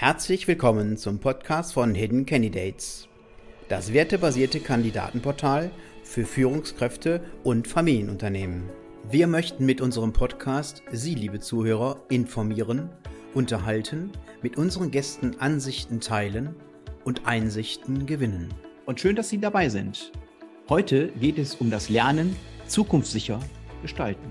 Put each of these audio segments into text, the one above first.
Herzlich willkommen zum Podcast von Hidden Candidates, das wertebasierte Kandidatenportal für Führungskräfte und Familienunternehmen. Wir möchten mit unserem Podcast Sie, liebe Zuhörer, informieren, unterhalten, mit unseren Gästen Ansichten teilen und Einsichten gewinnen. Und schön, dass Sie dabei sind. Heute geht es um das Lernen zukunftssicher gestalten.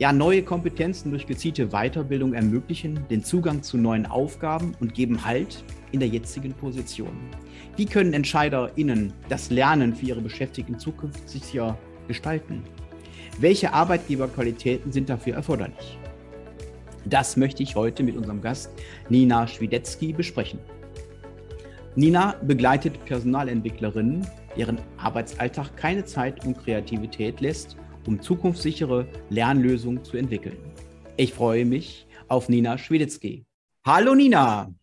Ja, neue Kompetenzen durch gezielte Weiterbildung ermöglichen den Zugang zu neuen Aufgaben und geben Halt in der jetzigen Position. Wie können EntscheiderInnen das Lernen für ihre Beschäftigten zukünftig gestalten? Welche Arbeitgeberqualitäten sind dafür erforderlich? Das möchte ich heute mit unserem Gast Nina Schwiedetzky besprechen. Nina begleitet Personalentwicklerinnen, deren Arbeitsalltag keine Zeit und Kreativität lässt um zukunftssichere Lernlösungen zu entwickeln. Ich freue mich auf Nina Schwedetzky. Hallo Nina.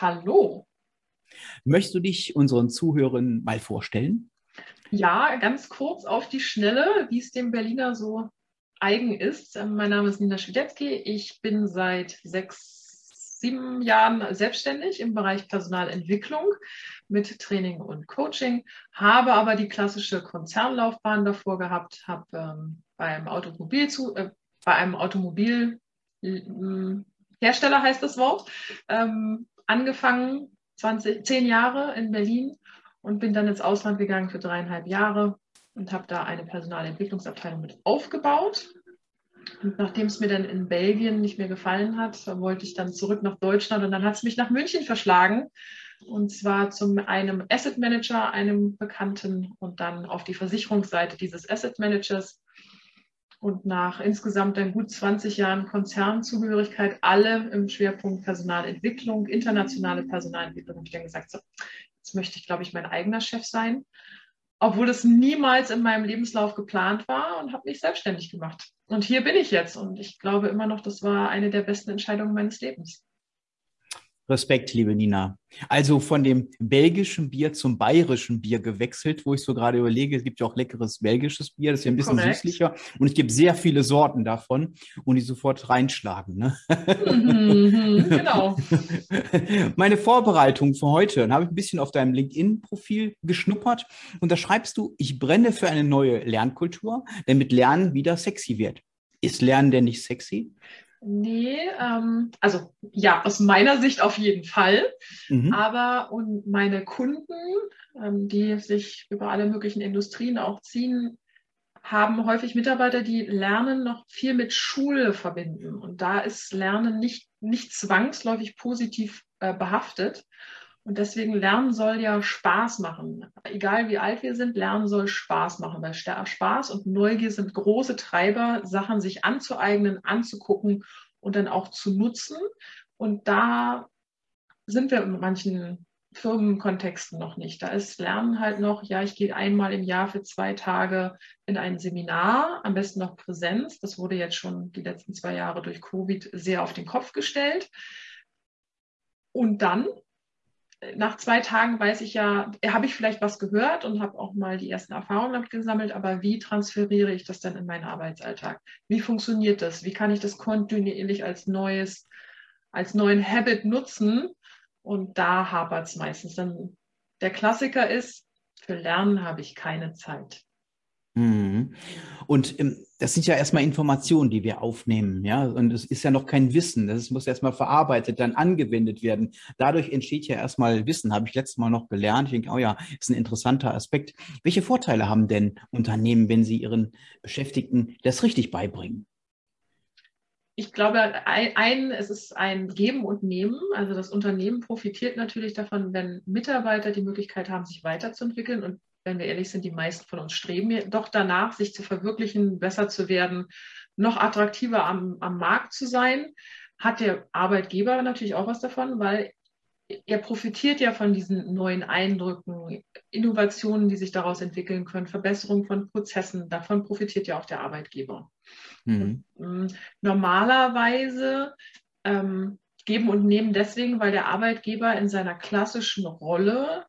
Hallo. Möchtest du dich unseren Zuhörern mal vorstellen? Ja, ganz kurz auf die Schnelle, wie es dem Berliner so eigen ist. Mein Name ist Nina Schwedetzky. Ich bin seit sechs sieben Jahren selbstständig im Bereich Personalentwicklung mit Training und Coaching, habe aber die klassische Konzernlaufbahn davor gehabt, habe ähm, beim Automobil zu, äh, bei einem Automobilhersteller heißt das Wort, ähm, angefangen, 20, zehn Jahre in Berlin und bin dann ins Ausland gegangen für dreieinhalb Jahre und habe da eine Personalentwicklungsabteilung mit aufgebaut und nachdem es mir dann in Belgien nicht mehr gefallen hat, wollte ich dann zurück nach Deutschland und dann hat es mich nach München verschlagen. Und zwar zum einem Asset Manager, einem Bekannten und dann auf die Versicherungsseite dieses Asset Managers. Und nach insgesamt dann gut 20 Jahren Konzernzugehörigkeit, alle im Schwerpunkt Personalentwicklung, internationale Personalentwicklung, habe ich dann gesagt, so, jetzt möchte ich, glaube ich, mein eigener Chef sein obwohl es niemals in meinem Lebenslauf geplant war und habe mich selbstständig gemacht. Und hier bin ich jetzt und ich glaube immer noch, das war eine der besten Entscheidungen meines Lebens. Respekt, liebe Nina. Also von dem belgischen Bier zum bayerischen Bier gewechselt, wo ich so gerade überlege, es gibt ja auch leckeres belgisches Bier, das ist ja ein bisschen Korrekt. süßlicher und es gibt sehr viele Sorten davon und die sofort reinschlagen. Ne? Mhm, genau. Meine Vorbereitung für heute, dann habe ich ein bisschen auf deinem LinkedIn-Profil geschnuppert und da schreibst du, ich brenne für eine neue Lernkultur, damit Lernen wieder sexy wird. Ist Lernen denn nicht sexy? Nee, ähm, also ja, aus meiner Sicht auf jeden Fall. Mhm. Aber und meine Kunden, ähm, die sich über alle möglichen Industrien auch ziehen, haben häufig Mitarbeiter, die Lernen noch viel mit Schule verbinden. Und da ist Lernen nicht, nicht zwangsläufig positiv äh, behaftet. Und deswegen Lernen soll ja Spaß machen. Egal wie alt wir sind, Lernen soll Spaß machen, weil Spaß und Neugier sind große Treiber, Sachen sich anzueignen, anzugucken und dann auch zu nutzen. Und da sind wir in manchen Firmenkontexten noch nicht. Da ist Lernen halt noch, ja, ich gehe einmal im Jahr für zwei Tage in ein Seminar, am besten noch Präsenz. Das wurde jetzt schon die letzten zwei Jahre durch Covid sehr auf den Kopf gestellt. Und dann nach zwei Tagen weiß ich ja, habe ich vielleicht was gehört und habe auch mal die ersten Erfahrungen damit gesammelt, aber wie transferiere ich das dann in meinen Arbeitsalltag? Wie funktioniert das? Wie kann ich das kontinuierlich als neues, als neuen Habit nutzen? Und da hapert es meistens. Dann der Klassiker ist, für Lernen habe ich keine Zeit. Mhm. Und ähm, das sind ja erstmal Informationen, die wir aufnehmen, ja. Und es ist ja noch kein Wissen. Das muss erstmal verarbeitet, dann angewendet werden. Dadurch entsteht ja erstmal Wissen. Habe ich letztes Mal noch gelernt. Ich denke, oh ja, ist ein interessanter Aspekt. Welche Vorteile haben denn Unternehmen, wenn sie ihren Beschäftigten das richtig beibringen? ich glaube, ein, es ist ein Geben und Nehmen. Also das Unternehmen profitiert natürlich davon, wenn Mitarbeiter die Möglichkeit haben, sich weiterzuentwickeln und wenn wir ehrlich sind, die meisten von uns streben doch danach, sich zu verwirklichen, besser zu werden, noch attraktiver am, am Markt zu sein, hat der Arbeitgeber natürlich auch was davon, weil er profitiert ja von diesen neuen Eindrücken, Innovationen, die sich daraus entwickeln können, Verbesserung von Prozessen. Davon profitiert ja auch der Arbeitgeber. Mhm. Ähm, normalerweise ähm, geben und nehmen deswegen, weil der Arbeitgeber in seiner klassischen Rolle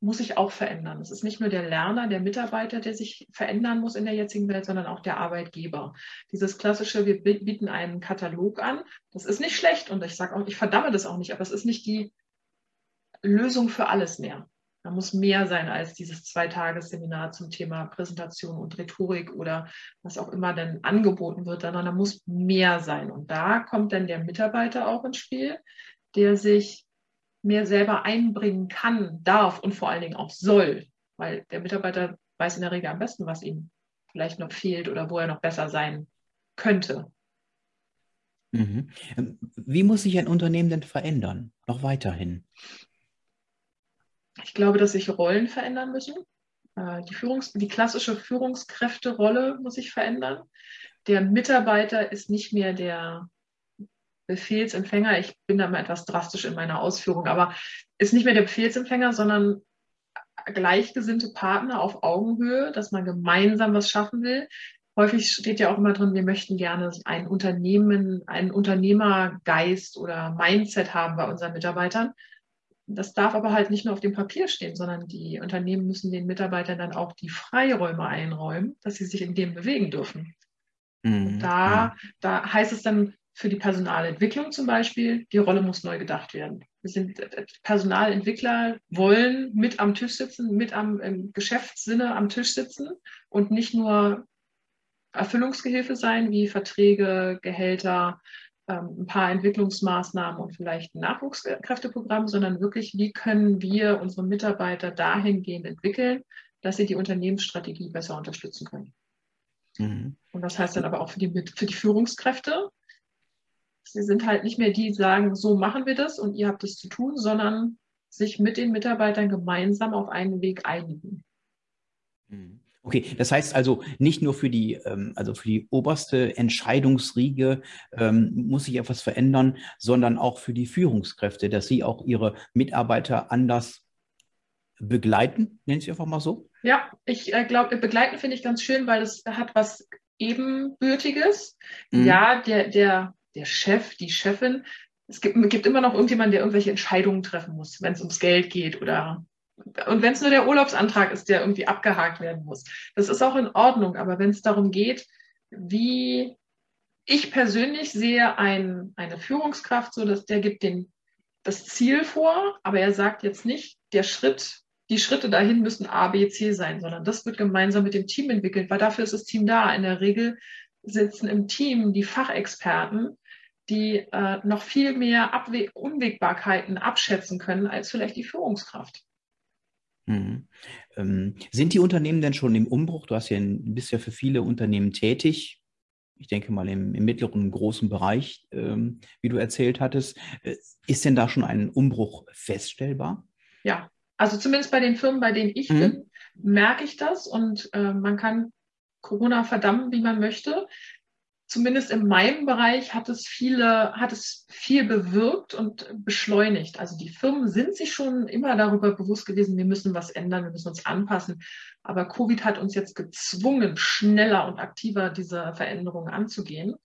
muss sich auch verändern. Es ist nicht nur der Lerner, der Mitarbeiter, der sich verändern muss in der jetzigen Welt, sondern auch der Arbeitgeber. Dieses klassische, wir bieten einen Katalog an, das ist nicht schlecht und ich sage auch, ich verdamme das auch nicht, aber es ist nicht die Lösung für alles mehr. Da muss mehr sein als dieses Zweitagesseminar zum Thema Präsentation und Rhetorik oder was auch immer denn angeboten wird, sondern da muss mehr sein. Und da kommt dann der Mitarbeiter auch ins Spiel, der sich mehr selber einbringen kann, darf und vor allen Dingen auch soll, weil der Mitarbeiter weiß in der Regel am besten, was ihm vielleicht noch fehlt oder wo er noch besser sein könnte. Mhm. Wie muss sich ein Unternehmen denn verändern, noch weiterhin? Ich glaube, dass sich Rollen verändern müssen. Äh, die, Führungs-, die klassische Führungskräfterolle muss sich verändern. Der Mitarbeiter ist nicht mehr der Befehlsempfänger, ich bin da mal etwas drastisch in meiner Ausführung, aber ist nicht mehr der Befehlsempfänger, sondern gleichgesinnte Partner auf Augenhöhe, dass man gemeinsam was schaffen will. Häufig steht ja auch immer drin, wir möchten gerne ein Unternehmen, einen Unternehmergeist oder Mindset haben bei unseren Mitarbeitern. Das darf aber halt nicht nur auf dem Papier stehen, sondern die Unternehmen müssen den Mitarbeitern dann auch die Freiräume einräumen, dass sie sich in dem bewegen dürfen. Mhm. Da, da heißt es dann für die Personalentwicklung zum Beispiel, die Rolle muss neu gedacht werden. Wir sind äh, Personalentwickler, wollen mit am Tisch sitzen, mit am im Geschäftssinne am Tisch sitzen und nicht nur Erfüllungsgehilfe sein, wie Verträge, Gehälter, ähm, ein paar Entwicklungsmaßnahmen und vielleicht ein Nachwuchskräfteprogramm, sondern wirklich, wie können wir unsere Mitarbeiter dahingehend entwickeln, dass sie die Unternehmensstrategie besser unterstützen können. Mhm. Und das heißt dann aber auch für die, für die Führungskräfte, Sie sind halt nicht mehr die, die sagen, so machen wir das und ihr habt es zu tun, sondern sich mit den Mitarbeitern gemeinsam auf einen Weg einigen. Mhm. Okay, das heißt also nicht nur für die, ähm, also für die oberste Entscheidungsriege ähm, muss sich etwas verändern, sondern auch für die Führungskräfte, dass sie auch ihre Mitarbeiter anders begleiten, nennen Sie einfach mal so. Ja, ich äh, glaube, begleiten finde ich ganz schön, weil es hat was Ebenbürtiges. Mhm. Ja, der, der der Chef, die Chefin. Es gibt, gibt immer noch irgendjemanden, der irgendwelche Entscheidungen treffen muss, wenn es ums Geld geht oder und wenn es nur der Urlaubsantrag ist, der irgendwie abgehakt werden muss. Das ist auch in Ordnung, aber wenn es darum geht, wie ich persönlich sehe ein, eine Führungskraft, so dass der gibt den, das Ziel vor, aber er sagt jetzt nicht, der Schritt, die Schritte dahin müssen A, B, C sein, sondern das wird gemeinsam mit dem Team entwickelt, weil dafür ist das Team da. In der Regel sitzen im Team die Fachexperten, die äh, noch viel mehr Abwe Unwägbarkeiten abschätzen können als vielleicht die Führungskraft. Mhm. Ähm, sind die Unternehmen denn schon im Umbruch? Du hast ja bist ja für viele Unternehmen tätig. Ich denke mal im, im mittleren, großen Bereich, ähm, wie du erzählt hattest. Äh, ist denn da schon ein Umbruch feststellbar? Ja, also zumindest bei den Firmen, bei denen ich mhm. bin, merke ich das und äh, man kann Corona verdammen, wie man möchte zumindest in meinem Bereich hat es viele, hat es viel bewirkt und beschleunigt. Also die Firmen sind sich schon immer darüber bewusst gewesen, wir müssen was ändern, wir müssen uns anpassen. Aber Covid hat uns jetzt gezwungen, schneller und aktiver diese Veränderungen anzugehen.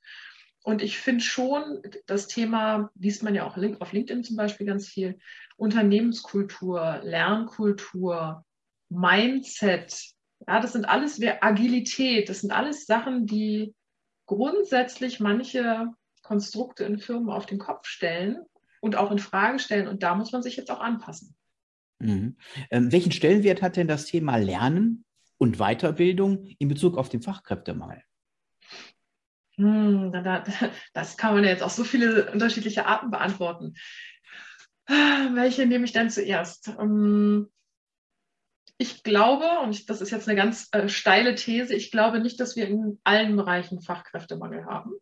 Und ich finde schon, das Thema liest man ja auch auf LinkedIn zum Beispiel ganz viel, Unternehmenskultur, Lernkultur, Mindset, ja, das sind alles Agilität, das sind alles Sachen, die grundsätzlich manche Konstrukte in Firmen auf den Kopf stellen und auch in Frage stellen. Und da muss man sich jetzt auch anpassen. Mhm. Ähm, welchen Stellenwert hat denn das Thema Lernen und Weiterbildung in Bezug auf den Fachkräftemangel? Hm, das kann man ja jetzt auf so viele unterschiedliche Arten beantworten. Welche nehme ich denn zuerst? Ähm, ich glaube, und das ist jetzt eine ganz äh, steile These, ich glaube nicht, dass wir in allen Bereichen Fachkräftemangel haben.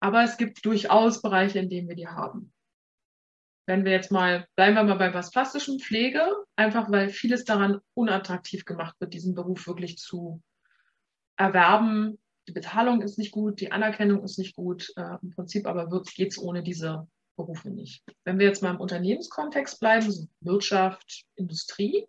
Aber es gibt durchaus Bereiche, in denen wir die haben. Wenn wir jetzt mal, bleiben wir mal bei was Plastischem, Pflege, einfach weil vieles daran unattraktiv gemacht wird, diesen Beruf wirklich zu erwerben. Die Bezahlung ist nicht gut, die Anerkennung ist nicht gut. Äh, Im Prinzip aber geht es ohne diese Berufe nicht. Wenn wir jetzt mal im Unternehmenskontext bleiben, Wirtschaft, Industrie,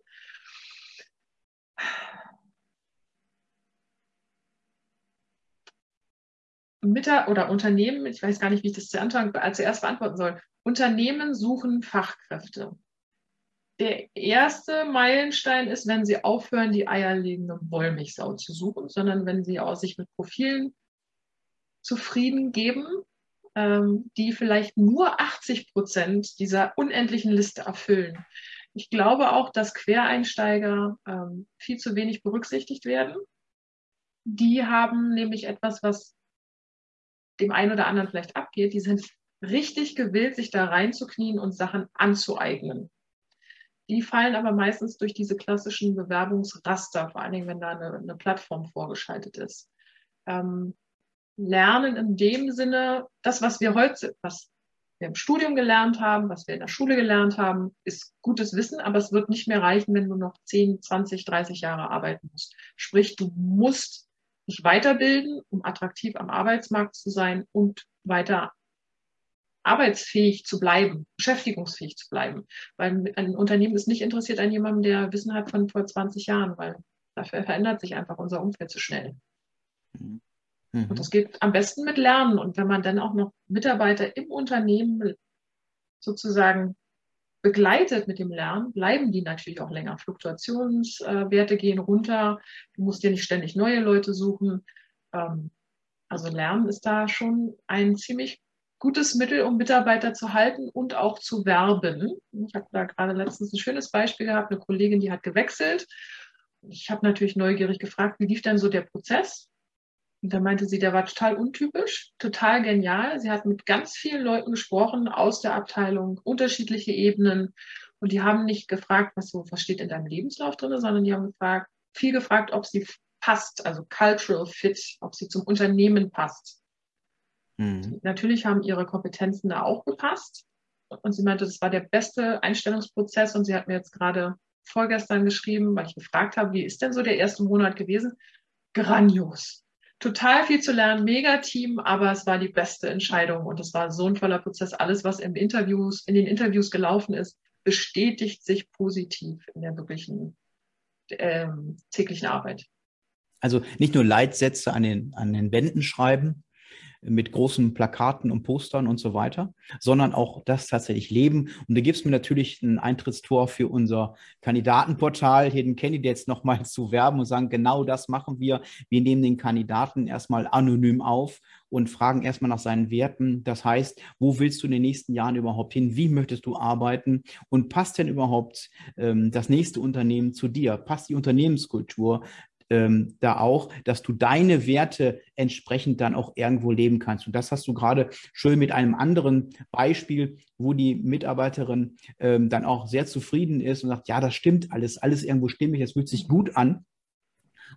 Mitter oder Unternehmen, ich weiß gar nicht, wie ich das zuerst beantworten soll. Unternehmen suchen Fachkräfte. der erste Meilenstein ist, wenn Sie aufhören, die eierlegende Wollmilchsau zu suchen, sondern wenn Sie auch sich mit Profilen zufrieden geben, die vielleicht nur 80 Prozent dieser unendlichen Liste erfüllen. Ich glaube auch, dass Quereinsteiger ähm, viel zu wenig berücksichtigt werden. Die haben nämlich etwas, was dem einen oder anderen vielleicht abgeht. Die sind richtig gewillt, sich da reinzuknien und Sachen anzueignen. Die fallen aber meistens durch diese klassischen Bewerbungsraster, vor allen Dingen, wenn da eine, eine Plattform vorgeschaltet ist. Ähm, lernen in dem Sinne, das, was wir heute, was wir im Studium gelernt haben, was wir in der Schule gelernt haben, ist gutes Wissen, aber es wird nicht mehr reichen, wenn du noch 10, 20, 30 Jahre arbeiten musst. Sprich, du musst dich weiterbilden, um attraktiv am Arbeitsmarkt zu sein und weiter arbeitsfähig zu bleiben, beschäftigungsfähig zu bleiben. Weil ein Unternehmen ist nicht interessiert an jemandem, der Wissen hat von vor 20 Jahren, weil dafür verändert sich einfach unser Umfeld zu schnell. Mhm. Und das geht am besten mit Lernen. Und wenn man dann auch noch Mitarbeiter im Unternehmen sozusagen begleitet mit dem Lernen, bleiben die natürlich auch länger. Fluktuationswerte gehen runter. Du musst dir nicht ständig neue Leute suchen. Ähm, also Lernen ist da schon ein ziemlich gutes Mittel, um Mitarbeiter zu halten und auch zu werben. Ich habe da gerade letztens ein schönes Beispiel gehabt, eine Kollegin, die hat gewechselt. Ich habe natürlich neugierig gefragt, wie lief denn so der Prozess? Und da meinte sie, der war total untypisch, total genial. Sie hat mit ganz vielen Leuten gesprochen aus der Abteilung, unterschiedliche Ebenen. Und die haben nicht gefragt, was so, was steht in deinem Lebenslauf drin, sondern die haben gefragt, viel gefragt, ob sie passt, also cultural fit, ob sie zum Unternehmen passt. Mhm. Natürlich haben ihre Kompetenzen da auch gepasst. Und sie meinte, das war der beste Einstellungsprozess. Und sie hat mir jetzt gerade vorgestern geschrieben, weil ich gefragt habe, wie ist denn so der erste Monat gewesen? Grandios total viel zu lernen, mega Team, aber es war die beste Entscheidung und es war so ein toller Prozess. Alles, was im Interviews, in den Interviews gelaufen ist, bestätigt sich positiv in der wirklichen ähm, täglichen Arbeit. Also nicht nur Leitsätze an den, an den Wänden schreiben, mit großen Plakaten und Postern und so weiter, sondern auch das tatsächlich leben. Und da gibt es mir natürlich ein Eintrittstor für unser Kandidatenportal Hidden Candidates nochmal zu werben und sagen, genau das machen wir. Wir nehmen den Kandidaten erstmal anonym auf und fragen erstmal nach seinen Werten. Das heißt, wo willst du in den nächsten Jahren überhaupt hin? Wie möchtest du arbeiten? Und passt denn überhaupt ähm, das nächste Unternehmen zu dir? Passt die Unternehmenskultur? Ähm, da auch, dass du deine Werte entsprechend dann auch irgendwo leben kannst. Und das hast du gerade schön mit einem anderen Beispiel, wo die Mitarbeiterin ähm, dann auch sehr zufrieden ist und sagt, ja, das stimmt alles, alles irgendwo stimmig, es fühlt sich gut an.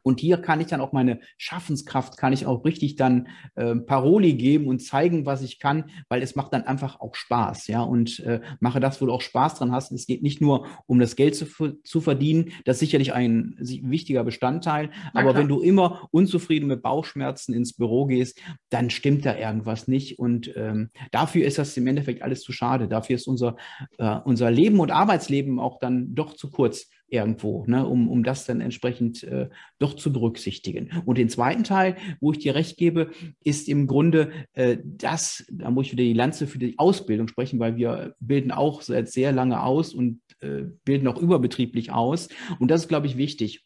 Und hier kann ich dann auch meine Schaffenskraft, kann ich auch richtig dann äh, Paroli geben und zeigen, was ich kann, weil es macht dann einfach auch Spaß, ja, und äh, mache das, wo du auch Spaß dran hast. Es geht nicht nur um das Geld zu, zu verdienen, das ist sicherlich ein wichtiger Bestandteil, Na, aber klar. wenn du immer unzufrieden mit Bauchschmerzen ins Büro gehst, dann stimmt da irgendwas nicht und ähm, dafür ist das im Endeffekt alles zu schade. Dafür ist unser, äh, unser Leben und Arbeitsleben auch dann doch zu kurz irgendwo, ne, um, um das dann entsprechend äh, doch zu berücksichtigen. Und den zweiten Teil, wo ich dir recht gebe, ist im Grunde äh, das, da muss ich wieder die Lanze für die Ausbildung sprechen, weil wir bilden auch seit sehr lange aus und äh, bilden auch überbetrieblich aus. Und das ist, glaube ich, wichtig.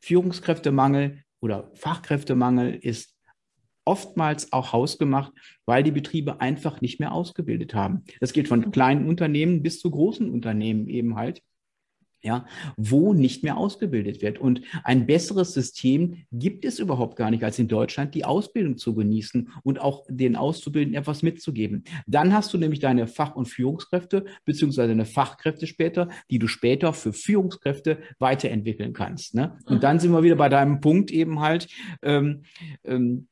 Führungskräftemangel oder Fachkräftemangel ist oftmals auch hausgemacht, weil die Betriebe einfach nicht mehr ausgebildet haben. Das geht von kleinen Unternehmen bis zu großen Unternehmen eben halt ja, wo nicht mehr ausgebildet wird. Und ein besseres System gibt es überhaupt gar nicht, als in Deutschland die Ausbildung zu genießen und auch den Auszubildenden etwas mitzugeben. Dann hast du nämlich deine Fach- und Führungskräfte, beziehungsweise deine Fachkräfte später, die du später für Führungskräfte weiterentwickeln kannst. Ne? Und dann sind wir wieder bei deinem Punkt eben halt, ähm, ähm,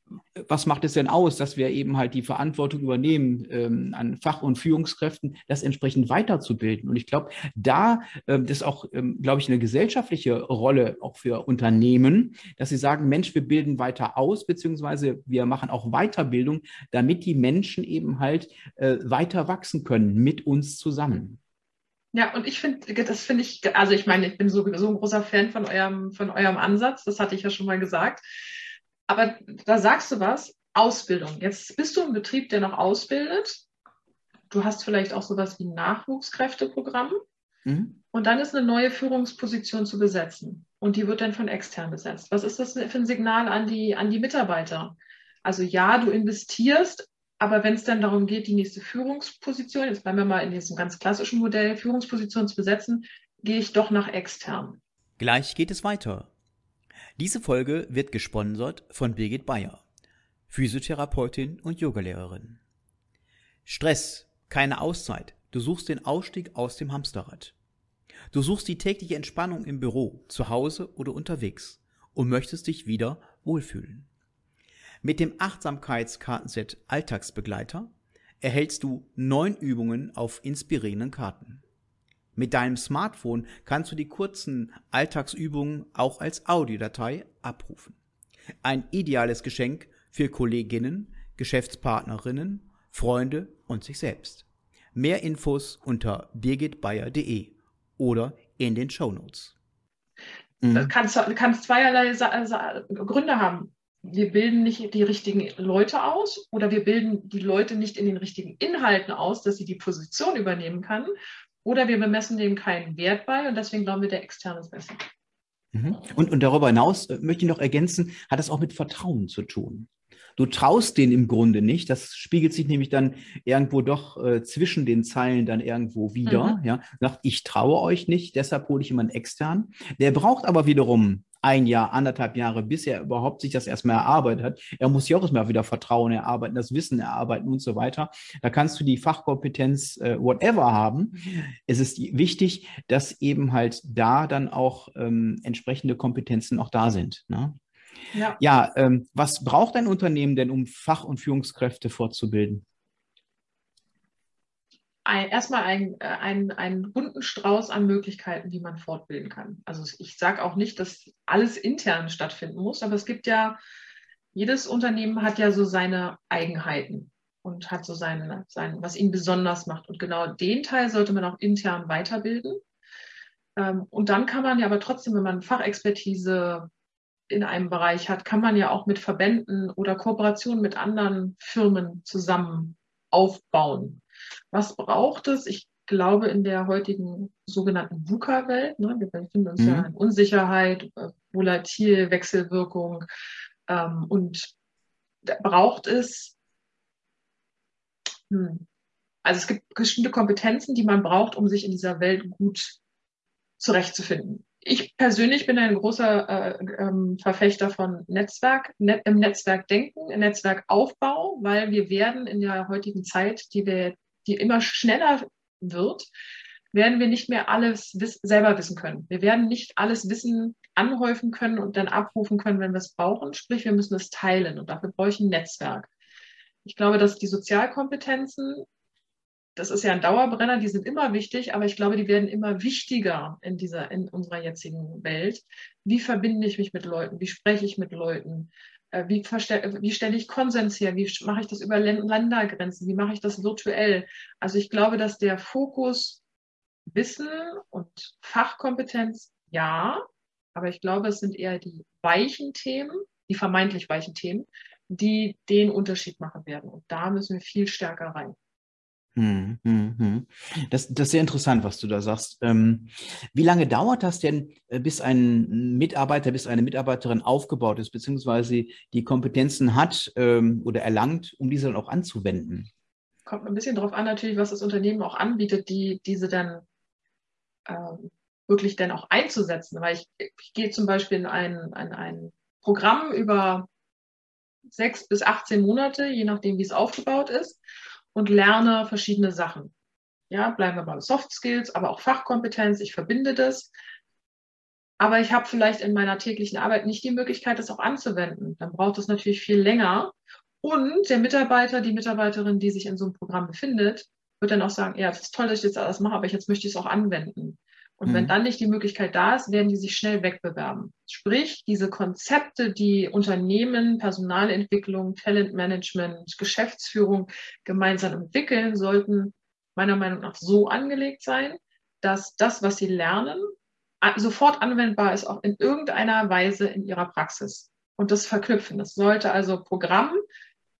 was macht es denn aus, dass wir eben halt die Verantwortung übernehmen, ähm, an Fach- und Führungskräften das entsprechend weiterzubilden? Und ich glaube, da ähm, ist auch, ähm, glaube ich, eine gesellschaftliche Rolle auch für Unternehmen, dass sie sagen, Mensch, wir bilden weiter aus, beziehungsweise wir machen auch Weiterbildung, damit die Menschen eben halt äh, weiter wachsen können mit uns zusammen. Ja, und ich finde, das finde ich, also ich meine, ich bin sowieso ein großer Fan von eurem, von eurem Ansatz, das hatte ich ja schon mal gesagt. Aber da sagst du was, Ausbildung. Jetzt bist du im Betrieb, der noch ausbildet. Du hast vielleicht auch sowas wie ein Nachwuchskräfteprogramm. Mhm. Und dann ist eine neue Führungsposition zu besetzen. Und die wird dann von extern besetzt. Was ist das für ein Signal an die, an die Mitarbeiter? Also ja, du investierst, aber wenn es dann darum geht, die nächste Führungsposition, jetzt bleiben wir mal in diesem ganz klassischen Modell, Führungsposition zu besetzen, gehe ich doch nach extern. Gleich geht es weiter. Diese Folge wird gesponsert von Birgit Bayer, Physiotherapeutin und Yogalehrerin. Stress, keine Auszeit, du suchst den Ausstieg aus dem Hamsterrad. Du suchst die tägliche Entspannung im Büro, zu Hause oder unterwegs und möchtest dich wieder wohlfühlen. Mit dem Achtsamkeitskartenset Alltagsbegleiter erhältst du neun Übungen auf inspirierenden Karten. Mit deinem Smartphone kannst du die kurzen Alltagsübungen auch als Audiodatei abrufen. Ein ideales Geschenk für Kolleginnen, Geschäftspartnerinnen, Freunde und sich selbst. Mehr Infos unter birgitbayer.de oder in den Show Notes. Das kann, kann zweierlei Gründe haben. Wir bilden nicht die richtigen Leute aus oder wir bilden die Leute nicht in den richtigen Inhalten aus, dass sie die Position übernehmen kann. Oder wir bemessen dem keinen Wert bei und deswegen glauben wir, der externe ist besser. Mhm. Und, und darüber hinaus äh, möchte ich noch ergänzen, hat das auch mit Vertrauen zu tun. Du traust den im Grunde nicht. Das spiegelt sich nämlich dann irgendwo doch äh, zwischen den Zeilen dann irgendwo wieder. Mhm. Ja, sagt, ich traue euch nicht, deshalb hole ich jemanden extern. Der braucht aber wiederum ein Jahr, anderthalb Jahre, bis er überhaupt sich das erstmal erarbeitet hat. Er muss sich auch erstmal wieder Vertrauen erarbeiten, das Wissen erarbeiten und so weiter. Da kannst du die Fachkompetenz äh, whatever haben. Es ist wichtig, dass eben halt da dann auch ähm, entsprechende Kompetenzen auch da sind. Ne? Ja, ja ähm, was braucht ein Unternehmen denn, um Fach- und Führungskräfte fortzubilden? Ein, erstmal einen ein, ein bunten Strauß an Möglichkeiten, wie man fortbilden kann. Also ich sage auch nicht, dass alles intern stattfinden muss, aber es gibt ja, jedes Unternehmen hat ja so seine Eigenheiten und hat so seine, sein, was ihn besonders macht. Und genau den Teil sollte man auch intern weiterbilden. Ähm, und dann kann man ja aber trotzdem, wenn man Fachexpertise in einem Bereich hat, kann man ja auch mit Verbänden oder Kooperationen mit anderen Firmen zusammen aufbauen. Was braucht es? Ich glaube, in der heutigen sogenannten VUCA-Welt, ne, wir befinden uns mhm. ja in Unsicherheit, äh, volatil, Wechselwirkung ähm, und braucht es, hm, also es gibt bestimmte Kompetenzen, die man braucht, um sich in dieser Welt gut zurechtzufinden ich persönlich bin ein großer äh, ähm, Verfechter von Netzwerk, Net, im Netzwerkdenken, im Netzwerkaufbau, weil wir werden in der heutigen Zeit, die wir, die immer schneller wird, werden wir nicht mehr alles wiss selber wissen können. Wir werden nicht alles Wissen anhäufen können und dann abrufen können, wenn wir es brauchen. Sprich, wir müssen es teilen und dafür brauche ich ein Netzwerk. Ich glaube, dass die Sozialkompetenzen das ist ja ein Dauerbrenner, die sind immer wichtig, aber ich glaube, die werden immer wichtiger in dieser, in unserer jetzigen Welt. Wie verbinde ich mich mit Leuten? Wie spreche ich mit Leuten? Äh, wie, wie stelle ich Konsens her? Wie mache ich das über Ländergrenzen? Wie mache ich das virtuell? Also ich glaube, dass der Fokus Wissen und Fachkompetenz, ja, aber ich glaube, es sind eher die weichen Themen, die vermeintlich weichen Themen, die den Unterschied machen werden. Und da müssen wir viel stärker rein. Hm, hm, hm. Das, das ist sehr interessant, was du da sagst. Ähm, wie lange dauert das denn, äh, bis ein Mitarbeiter, bis eine Mitarbeiterin aufgebaut ist, beziehungsweise die Kompetenzen hat ähm, oder erlangt, um diese dann auch anzuwenden? Kommt ein bisschen darauf an, natürlich, was das Unternehmen auch anbietet, die diese dann ähm, wirklich dann auch einzusetzen. Weil ich, ich gehe zum Beispiel in ein, in ein Programm über sechs bis 18 Monate, je nachdem, wie es aufgebaut ist und lerne verschiedene Sachen. Ja, bleiben wir bei Soft Skills, aber auch Fachkompetenz. Ich verbinde das. Aber ich habe vielleicht in meiner täglichen Arbeit nicht die Möglichkeit, das auch anzuwenden. Dann braucht es natürlich viel länger. Und der Mitarbeiter, die Mitarbeiterin, die sich in so einem Programm befindet, wird dann auch sagen, ja, es ist toll, dass ich jetzt alles mache, aber jetzt möchte ich es auch anwenden. Und mhm. wenn dann nicht die Möglichkeit da ist, werden die sich schnell wegbewerben. Sprich, diese Konzepte, die Unternehmen, Personalentwicklung, Talentmanagement, Geschäftsführung gemeinsam entwickeln, sollten meiner Meinung nach so angelegt sein, dass das, was sie lernen, sofort anwendbar ist, auch in irgendeiner Weise in ihrer Praxis. Und das verknüpfen. Das sollte also Programm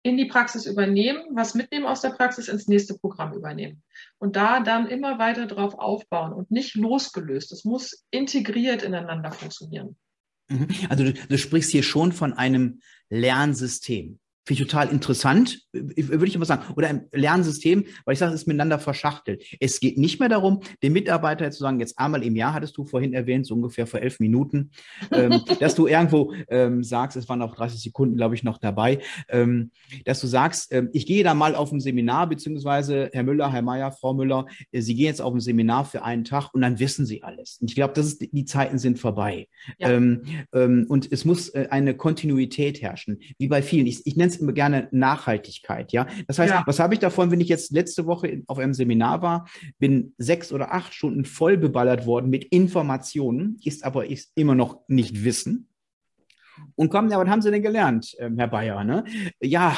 in die Praxis übernehmen, was mitnehmen aus der Praxis, ins nächste Programm übernehmen. Und da dann immer weiter drauf aufbauen und nicht losgelöst. Es muss integriert ineinander funktionieren. Mhm. Also du, du sprichst hier schon von einem Lernsystem. Finde ich total interessant, würde ich immer sagen. Oder ein Lernsystem, weil ich sage, es ist miteinander verschachtelt. Es geht nicht mehr darum, dem Mitarbeiter zu sagen, jetzt einmal im Jahr, hattest du vorhin erwähnt, so ungefähr vor elf Minuten, ähm, dass du irgendwo ähm, sagst, es waren auch 30 Sekunden, glaube ich, noch dabei, ähm, dass du sagst, ähm, ich gehe da mal auf ein Seminar, beziehungsweise Herr Müller, Herr Meier, Frau Müller, äh, Sie gehen jetzt auf ein Seminar für einen Tag und dann wissen Sie alles. Und ich glaube, das ist, die Zeiten sind vorbei. Ja. Ähm, ähm, und es muss äh, eine Kontinuität herrschen, wie bei vielen. Ich, ich nenne es immer gerne Nachhaltigkeit, ja. Das heißt, ja. was habe ich davon, wenn ich jetzt letzte Woche auf einem Seminar war, bin sechs oder acht Stunden voll beballert worden mit Informationen, ist aber ist immer noch nicht Wissen. Und kommen, ja, was haben Sie denn gelernt, ähm, Herr Bayer? Ne? Ja,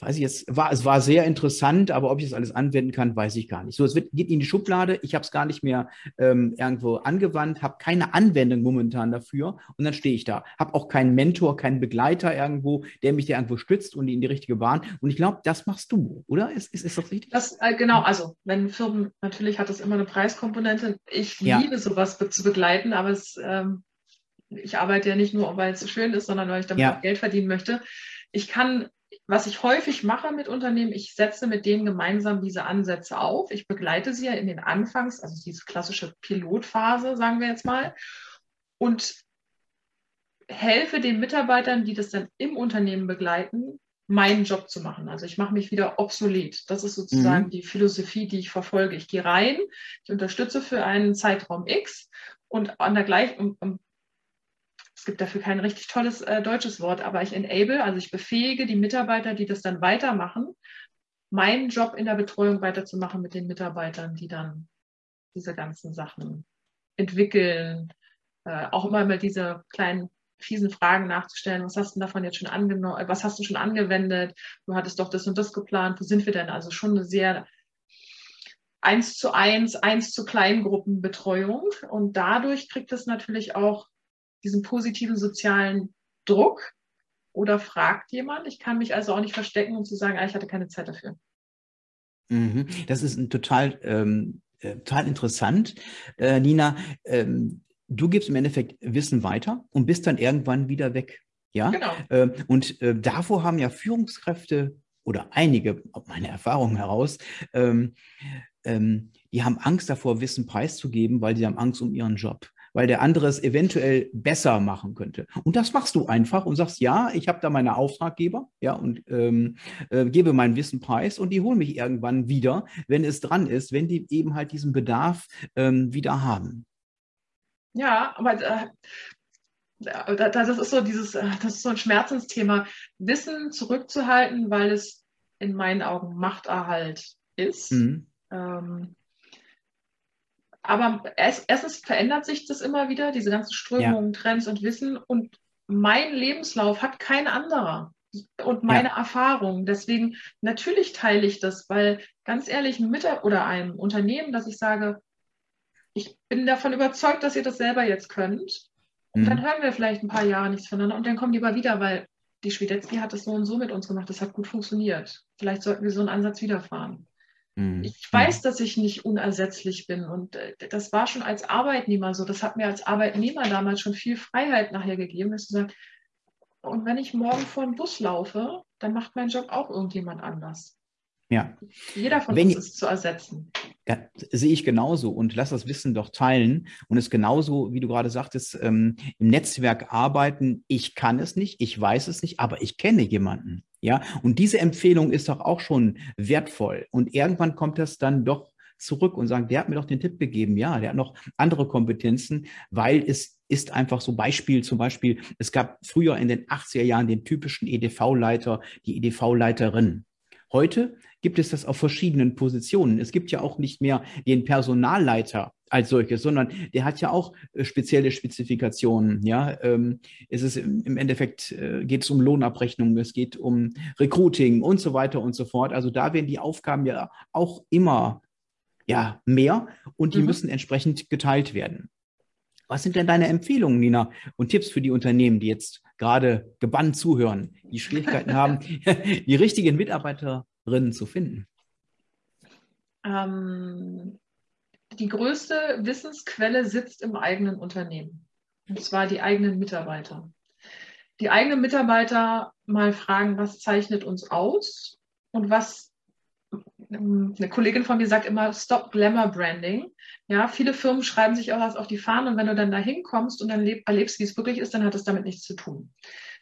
weiß ich jetzt, war, es war sehr interessant, aber ob ich das alles anwenden kann, weiß ich gar nicht. So, es wird, geht in die Schublade, ich habe es gar nicht mehr ähm, irgendwo angewandt, habe keine Anwendung momentan dafür und dann stehe ich da. Habe auch keinen Mentor, keinen Begleiter irgendwo, der mich da irgendwo stützt und in die richtige Bahn. Und ich glaube, das machst du, oder? Ist, ist, ist das richtig? Das, äh, genau, also wenn Firmen, natürlich hat das immer eine Preiskomponente. Ich ja. liebe sowas be zu begleiten, aber es, ähm, ich arbeite ja nicht nur, weil es so schön ist, sondern weil ich damit ja. auch Geld verdienen möchte. Ich kann was ich häufig mache mit Unternehmen, ich setze mit denen gemeinsam diese Ansätze auf. Ich begleite sie ja in den Anfangs, also diese klassische Pilotphase, sagen wir jetzt mal, und helfe den Mitarbeitern, die das dann im Unternehmen begleiten, meinen Job zu machen. Also ich mache mich wieder obsolet. Das ist sozusagen mhm. die Philosophie, die ich verfolge. Ich gehe rein, ich unterstütze für einen Zeitraum X und an der gleichen, gibt dafür kein richtig tolles äh, deutsches Wort, aber ich enable, also ich befähige die Mitarbeiter, die das dann weitermachen, meinen Job in der Betreuung weiterzumachen mit den Mitarbeitern, die dann diese ganzen Sachen entwickeln, äh, auch immer mal diese kleinen fiesen Fragen nachzustellen. Was hast du davon jetzt schon angenommen? Was hast du schon angewendet? Du hattest doch das und das geplant. Wo sind wir denn? Also schon eine sehr eins zu eins, eins zu Kleingruppenbetreuung. Und dadurch kriegt es natürlich auch diesen positiven sozialen Druck oder fragt jemand. Ich kann mich also auch nicht verstecken und um zu sagen, ah, ich hatte keine Zeit dafür. Mhm. Das ist ein total, ähm, äh, total interessant. Äh, Nina, ähm, du gibst im Endeffekt Wissen weiter und bist dann irgendwann wieder weg. Ja, genau. Ähm, und äh, davor haben ja Führungskräfte oder einige, aus meiner Erfahrung heraus, ähm, ähm, die haben Angst davor, Wissen preiszugeben, weil sie haben Angst um ihren Job weil der andere es eventuell besser machen könnte. Und das machst du einfach und sagst, ja, ich habe da meine Auftraggeber, ja, und ähm, äh, gebe mein Wissen preis und die holen mich irgendwann wieder, wenn es dran ist, wenn die eben halt diesen Bedarf ähm, wieder haben. Ja, aber äh, das ist so dieses, äh, das ist so ein Schmerzensthema, Wissen zurückzuhalten, weil es in meinen Augen Machterhalt ist. Mhm. Ähm, aber erstens verändert sich das immer wieder, diese ganzen Strömungen, ja. Trends und Wissen. Und mein Lebenslauf hat kein anderer und meine ja. Erfahrungen. Deswegen natürlich teile ich das, weil ganz ehrlich, mit oder einem Unternehmen, dass ich sage, ich bin davon überzeugt, dass ihr das selber jetzt könnt. Und mhm. dann hören wir vielleicht ein paar Jahre nichts voneinander und dann kommen die aber wieder, weil die Schwedetzky hat das so und so mit uns gemacht, das hat gut funktioniert. Vielleicht sollten wir so einen Ansatz wiederfahren. Mhm. Ich weiß, dass ich nicht unersetzlich bin. Und äh, das war schon als Arbeitnehmer so. Das hat mir als Arbeitnehmer damals schon viel Freiheit nachher gegeben, dass gesagt, und wenn ich morgen vor den Bus laufe, dann macht mein Job auch irgendjemand anders. Ja. Jeder von wenn, uns ist zu ersetzen. Ja, sehe ich genauso und lass das Wissen doch teilen und es genauso, wie du gerade sagtest, ähm, im Netzwerk arbeiten. Ich kann es nicht, ich weiß es nicht, aber ich kenne jemanden. Ja, und diese Empfehlung ist doch auch schon wertvoll. Und irgendwann kommt das dann doch zurück und sagt, der hat mir doch den Tipp gegeben. Ja, der hat noch andere Kompetenzen, weil es ist einfach so Beispiel, zum Beispiel, es gab früher in den 80er Jahren den typischen EDV-Leiter, die EDV-Leiterin. Heute gibt es das auf verschiedenen Positionen. Es gibt ja auch nicht mehr den Personalleiter als solches, sondern der hat ja auch äh, spezielle Spezifikationen. Ja, ähm, es ist im Endeffekt äh, geht es um Lohnabrechnung, es geht um Recruiting und so weiter und so fort. Also da werden die Aufgaben ja auch immer ja mehr und die mhm. müssen entsprechend geteilt werden. Was sind denn deine Empfehlungen, Nina, und Tipps für die Unternehmen, die jetzt gerade gebannt zuhören, die Schwierigkeiten haben, die richtigen Mitarbeiterinnen zu finden? Ähm, die größte Wissensquelle sitzt im eigenen Unternehmen. Und zwar die eigenen Mitarbeiter. Die eigenen Mitarbeiter mal fragen, was zeichnet uns aus und was eine Kollegin von mir sagt immer Stop Glamour Branding. Ja, viele Firmen schreiben sich auch was auf die Fahnen und wenn du dann da hinkommst und dann erlebst, wie es wirklich ist, dann hat es damit nichts zu tun.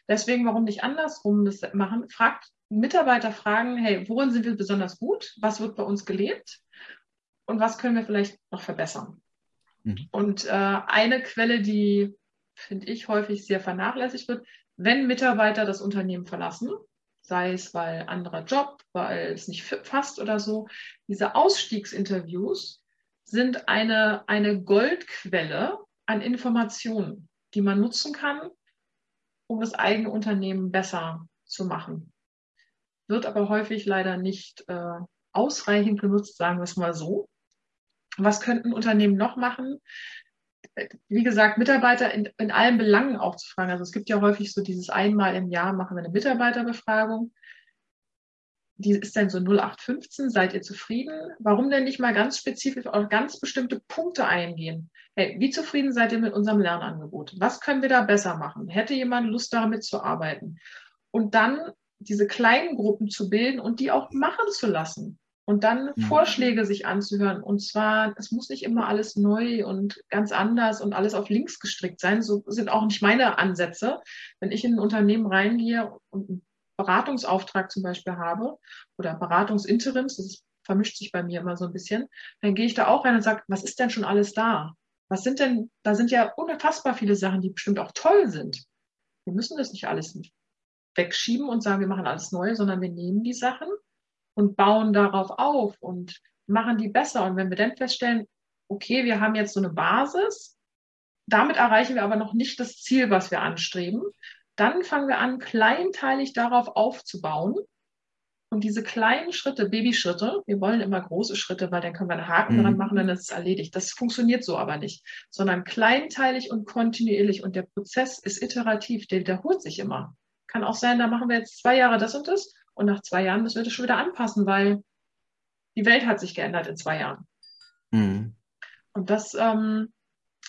Deswegen, warum nicht andersrum das machen? Fragt Mitarbeiter fragen, hey, worin sind wir besonders gut? Was wird bei uns gelebt? Und was können wir vielleicht noch verbessern? Mhm. Und äh, eine Quelle, die, finde ich, häufig sehr vernachlässigt wird, wenn Mitarbeiter das Unternehmen verlassen, sei es weil anderer Job, weil es nicht passt oder so. Diese Ausstiegsinterviews sind eine, eine Goldquelle an Informationen, die man nutzen kann, um das eigene Unternehmen besser zu machen. Wird aber häufig leider nicht äh, ausreichend genutzt, sagen wir es mal so. Was könnten Unternehmen noch machen? Wie gesagt, Mitarbeiter in, in allen Belangen auch zu fragen. Also es gibt ja häufig so dieses einmal im Jahr machen wir eine Mitarbeiterbefragung. Die ist dann so 0815, seid ihr zufrieden? Warum denn nicht mal ganz spezifisch auf ganz bestimmte Punkte eingehen? Hey, wie zufrieden seid ihr mit unserem Lernangebot? Was können wir da besser machen? Hätte jemand Lust damit zu arbeiten? Und dann diese kleinen Gruppen zu bilden und die auch machen zu lassen und dann mhm. Vorschläge sich anzuhören. Und zwar, es muss nicht immer alles neu und ganz anders und alles auf links gestrickt sein. So sind auch nicht meine Ansätze. Wenn ich in ein Unternehmen reingehe und einen Beratungsauftrag zum Beispiel habe oder Beratungsinterims, das ist, vermischt sich bei mir immer so ein bisschen, dann gehe ich da auch rein und sage, was ist denn schon alles da? Was sind denn, da sind ja unfassbar viele Sachen, die bestimmt auch toll sind. Wir müssen das nicht alles wegschieben und sagen, wir machen alles neu, sondern wir nehmen die Sachen und bauen darauf auf und machen die besser. Und wenn wir dann feststellen, okay, wir haben jetzt so eine Basis, damit erreichen wir aber noch nicht das Ziel, was wir anstreben, dann fangen wir an, kleinteilig darauf aufzubauen. Und diese kleinen Schritte, Babyschritte, wir wollen immer große Schritte, weil dann können wir einen Haken mhm. dran machen, dann ist es erledigt. Das funktioniert so aber nicht, sondern kleinteilig und kontinuierlich. Und der Prozess ist iterativ, der wiederholt sich immer. Kann auch sein, da machen wir jetzt zwei Jahre das und das und nach zwei Jahren müssen wir das schon wieder anpassen, weil die Welt hat sich geändert in zwei Jahren. Mhm. Und das ähm,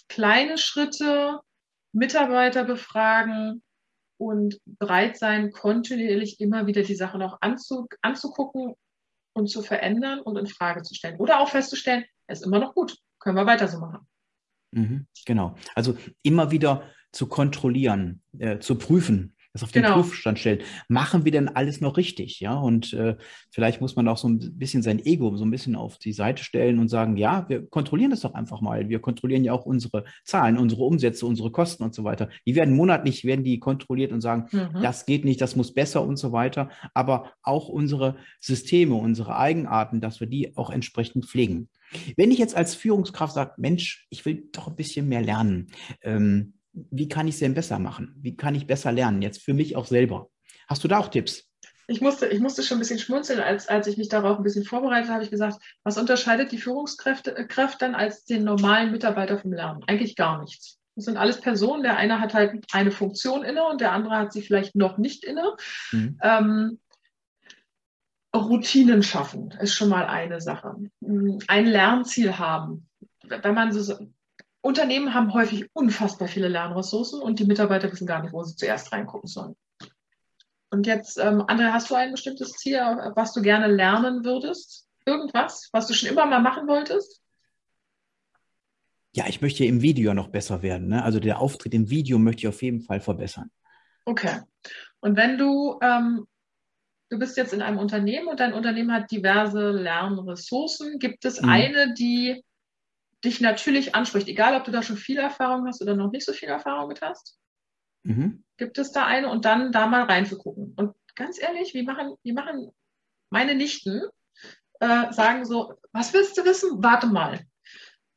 kleine Schritte, Mitarbeiter befragen und bereit sein, kontinuierlich immer wieder die Sachen auch anzu, anzugucken und zu verändern und in Frage zu stellen. Oder auch festzustellen, es ist immer noch gut, können wir weiter so machen. Mhm, genau. Also immer wieder zu kontrollieren, äh, zu prüfen, das auf den genau. Prüfstand stellen. Machen wir denn alles noch richtig? Ja, und äh, vielleicht muss man auch so ein bisschen sein Ego so ein bisschen auf die Seite stellen und sagen, ja, wir kontrollieren das doch einfach mal. Wir kontrollieren ja auch unsere Zahlen, unsere Umsätze, unsere Kosten und so weiter. Die werden monatlich, werden die kontrolliert und sagen, mhm. das geht nicht, das muss besser und so weiter. Aber auch unsere Systeme, unsere Eigenarten, dass wir die auch entsprechend pflegen. Wenn ich jetzt als Führungskraft sage, Mensch, ich will doch ein bisschen mehr lernen, ähm, wie kann ich es denn besser machen? Wie kann ich besser lernen? Jetzt für mich auch selber. Hast du da auch Tipps? Ich musste, ich musste schon ein bisschen schmunzeln, als, als ich mich darauf ein bisschen vorbereitet habe, ich gesagt, was unterscheidet die Führungskräfte äh, dann als den normalen Mitarbeiter vom Lernen? Eigentlich gar nichts. Das sind alles Personen. Der eine hat halt eine Funktion inne und der andere hat sie vielleicht noch nicht inne. Mhm. Ähm, Routinen schaffen ist schon mal eine Sache. Ein Lernziel haben. Wenn man so Unternehmen haben häufig unfassbar viele Lernressourcen und die Mitarbeiter wissen gar nicht, wo sie zuerst reingucken sollen. Und jetzt, ähm, André, hast du ein bestimmtes Ziel, was du gerne lernen würdest? Irgendwas, was du schon immer mal machen wolltest? Ja, ich möchte im Video noch besser werden. Ne? Also der Auftritt im Video möchte ich auf jeden Fall verbessern. Okay. Und wenn du, ähm, du bist jetzt in einem Unternehmen und dein Unternehmen hat diverse Lernressourcen, gibt es mhm. eine, die dich natürlich anspricht, egal ob du da schon viel Erfahrung hast oder noch nicht so viel Erfahrung mit hast. Mhm. Gibt es da eine und dann da mal reinzugucken. Und ganz ehrlich, wie machen, wie machen meine Nichten, äh, sagen so, was willst du wissen? Warte mal.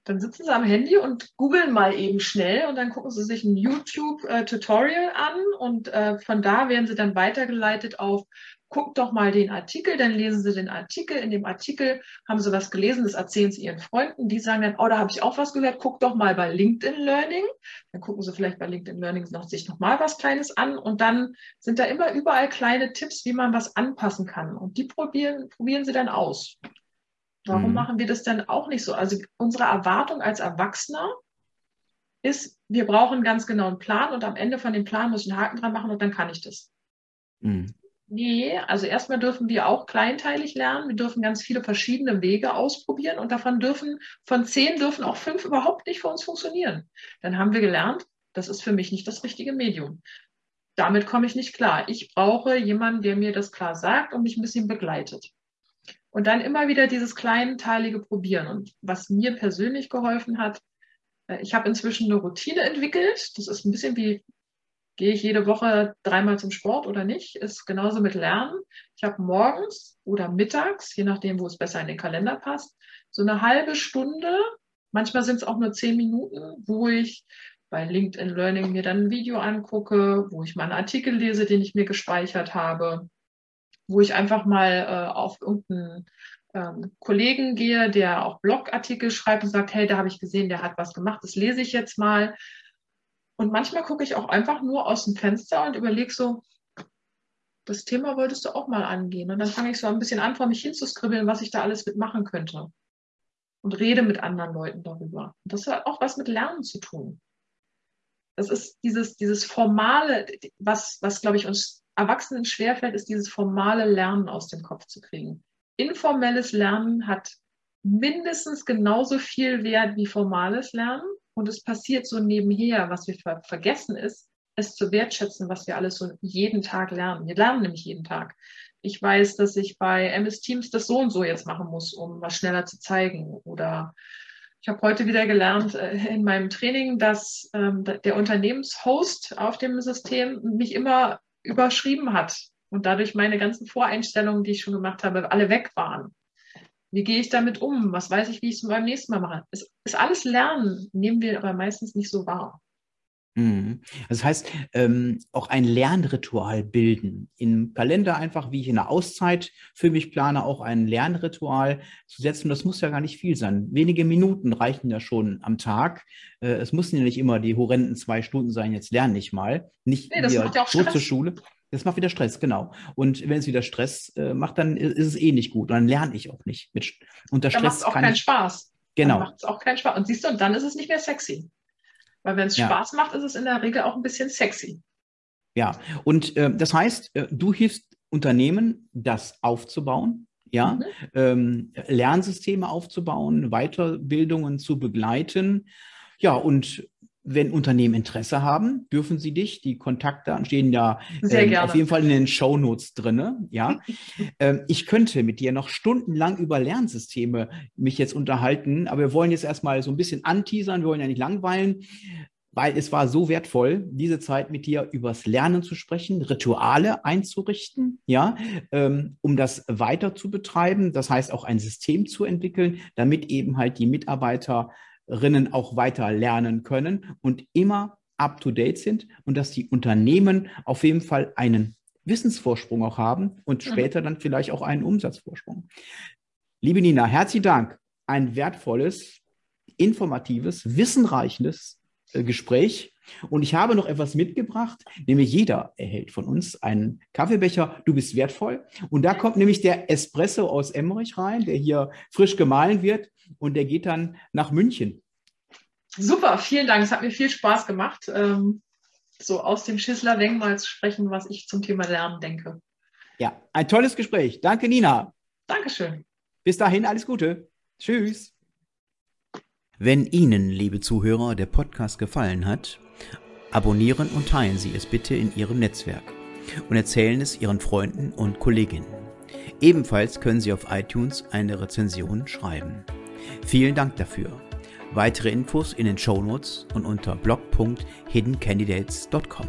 Dann sitzen sie am Handy und googeln mal eben schnell und dann gucken sie sich ein YouTube-Tutorial an und äh, von da werden sie dann weitergeleitet auf guckt doch mal den Artikel, dann lesen Sie den Artikel. In dem Artikel haben Sie was gelesen, das erzählen Sie Ihren Freunden. Die sagen dann, oh, da habe ich auch was gehört. Guckt doch mal bei LinkedIn Learning. Dann gucken Sie vielleicht bei LinkedIn Learning noch, sich noch mal was Kleines an. Und dann sind da immer überall kleine Tipps, wie man was anpassen kann. Und die probieren, probieren Sie dann aus. Warum mhm. machen wir das denn auch nicht so? Also unsere Erwartung als Erwachsener ist, wir brauchen einen ganz genauen Plan und am Ende von dem Plan muss ich einen Haken dran machen und dann kann ich das. Mhm. Nee, also erstmal dürfen wir auch kleinteilig lernen. Wir dürfen ganz viele verschiedene Wege ausprobieren und davon dürfen, von zehn dürfen auch fünf überhaupt nicht für uns funktionieren. Dann haben wir gelernt, das ist für mich nicht das richtige Medium. Damit komme ich nicht klar. Ich brauche jemanden, der mir das klar sagt und mich ein bisschen begleitet. Und dann immer wieder dieses kleinteilige Probieren. Und was mir persönlich geholfen hat, äh, ich habe inzwischen eine Routine entwickelt. Das ist ein bisschen wie Gehe ich jede Woche dreimal zum Sport oder nicht? Ist genauso mit Lernen. Ich habe morgens oder mittags, je nachdem, wo es besser in den Kalender passt, so eine halbe Stunde, manchmal sind es auch nur zehn Minuten, wo ich bei LinkedIn Learning mir dann ein Video angucke, wo ich mal einen Artikel lese, den ich mir gespeichert habe, wo ich einfach mal äh, auf irgendeinen ähm, Kollegen gehe, der auch Blogartikel schreibt und sagt, hey, da habe ich gesehen, der hat was gemacht, das lese ich jetzt mal. Und manchmal gucke ich auch einfach nur aus dem Fenster und überlege so, das Thema wolltest du auch mal angehen. Und dann fange ich so ein bisschen an, vor mich hinzuskribbeln, was ich da alles mitmachen könnte. Und rede mit anderen Leuten darüber. Und das hat auch was mit Lernen zu tun. Das ist dieses, dieses formale, was, was glaube ich uns Erwachsenen schwerfällt, ist dieses formale Lernen aus dem Kopf zu kriegen. Informelles Lernen hat mindestens genauso viel Wert wie formales Lernen und es passiert so nebenher. Was wir ver vergessen ist, es zu wertschätzen, was wir alles so jeden Tag lernen. Wir lernen nämlich jeden Tag. Ich weiß, dass ich bei MS Teams das so und so jetzt machen muss, um was schneller zu zeigen. Oder ich habe heute wieder gelernt äh, in meinem Training, dass ähm, der Unternehmenshost auf dem System mich immer überschrieben hat und dadurch meine ganzen Voreinstellungen, die ich schon gemacht habe, alle weg waren. Wie gehe ich damit um? Was weiß ich, wie ich es beim nächsten Mal mache? Es ist alles Lernen, nehmen wir aber meistens nicht so wahr. Mhm. Das heißt, ähm, auch ein Lernritual bilden. Im Kalender einfach, wie ich in der Auszeit für mich plane, auch ein Lernritual zu setzen. Das muss ja gar nicht viel sein. Wenige Minuten reichen ja schon am Tag. Äh, es müssen ja nicht immer die horrenden zwei Stunden sein, jetzt lerne ich mal. Nicht nee, das macht ja auch Stress. zur Schule. Das macht wieder Stress, genau. Und wenn es wieder Stress äh, macht, dann ist es eh nicht gut. Und dann lerne ich auch nicht. Mit, unter dann Stress macht es auch keinen Spaß. Genau. Macht es auch keinen Spaß. Und siehst du, und dann ist es nicht mehr sexy. Weil wenn es ja. Spaß macht, ist es in der Regel auch ein bisschen sexy. Ja, und äh, das heißt, äh, du hilfst Unternehmen, das aufzubauen, ja, mhm. ähm, Lernsysteme aufzubauen, Weiterbildungen zu begleiten. Ja, und wenn Unternehmen Interesse haben, dürfen sie dich. Die Kontaktdaten stehen ja ähm, auf jeden Fall in den Show Notes drinne. Ja, ähm, ich könnte mit dir noch stundenlang über Lernsysteme mich jetzt unterhalten, aber wir wollen jetzt erstmal so ein bisschen anteasern. Wir wollen ja nicht langweilen, weil es war so wertvoll, diese Zeit mit dir übers Lernen zu sprechen, Rituale einzurichten, ja, ähm, um das weiter zu betreiben. Das heißt auch ein System zu entwickeln, damit eben halt die Mitarbeiter Rinnen auch weiter lernen können und immer up-to-date sind und dass die Unternehmen auf jeden Fall einen Wissensvorsprung auch haben und mhm. später dann vielleicht auch einen Umsatzvorsprung. Liebe Nina, herzlichen Dank. Ein wertvolles, informatives, wissenreiches Gespräch. Und ich habe noch etwas mitgebracht, nämlich jeder erhält von uns einen Kaffeebecher. Du bist wertvoll. Und da kommt nämlich der Espresso aus Emmerich rein, der hier frisch gemahlen wird und der geht dann nach München. Super, vielen Dank. Es hat mir viel Spaß gemacht, ähm, so aus dem Schissler Denkmal zu sprechen, was ich zum Thema Lernen denke. Ja, ein tolles Gespräch. Danke, Nina. Dankeschön. Bis dahin, alles Gute. Tschüss. Wenn Ihnen, liebe Zuhörer, der Podcast gefallen hat, abonnieren und teilen Sie es bitte in Ihrem Netzwerk und erzählen es Ihren Freunden und Kolleginnen. Ebenfalls können Sie auf iTunes eine Rezension schreiben. Vielen Dank dafür. Weitere Infos in den Show Notes und unter blog.hiddencandidates.com.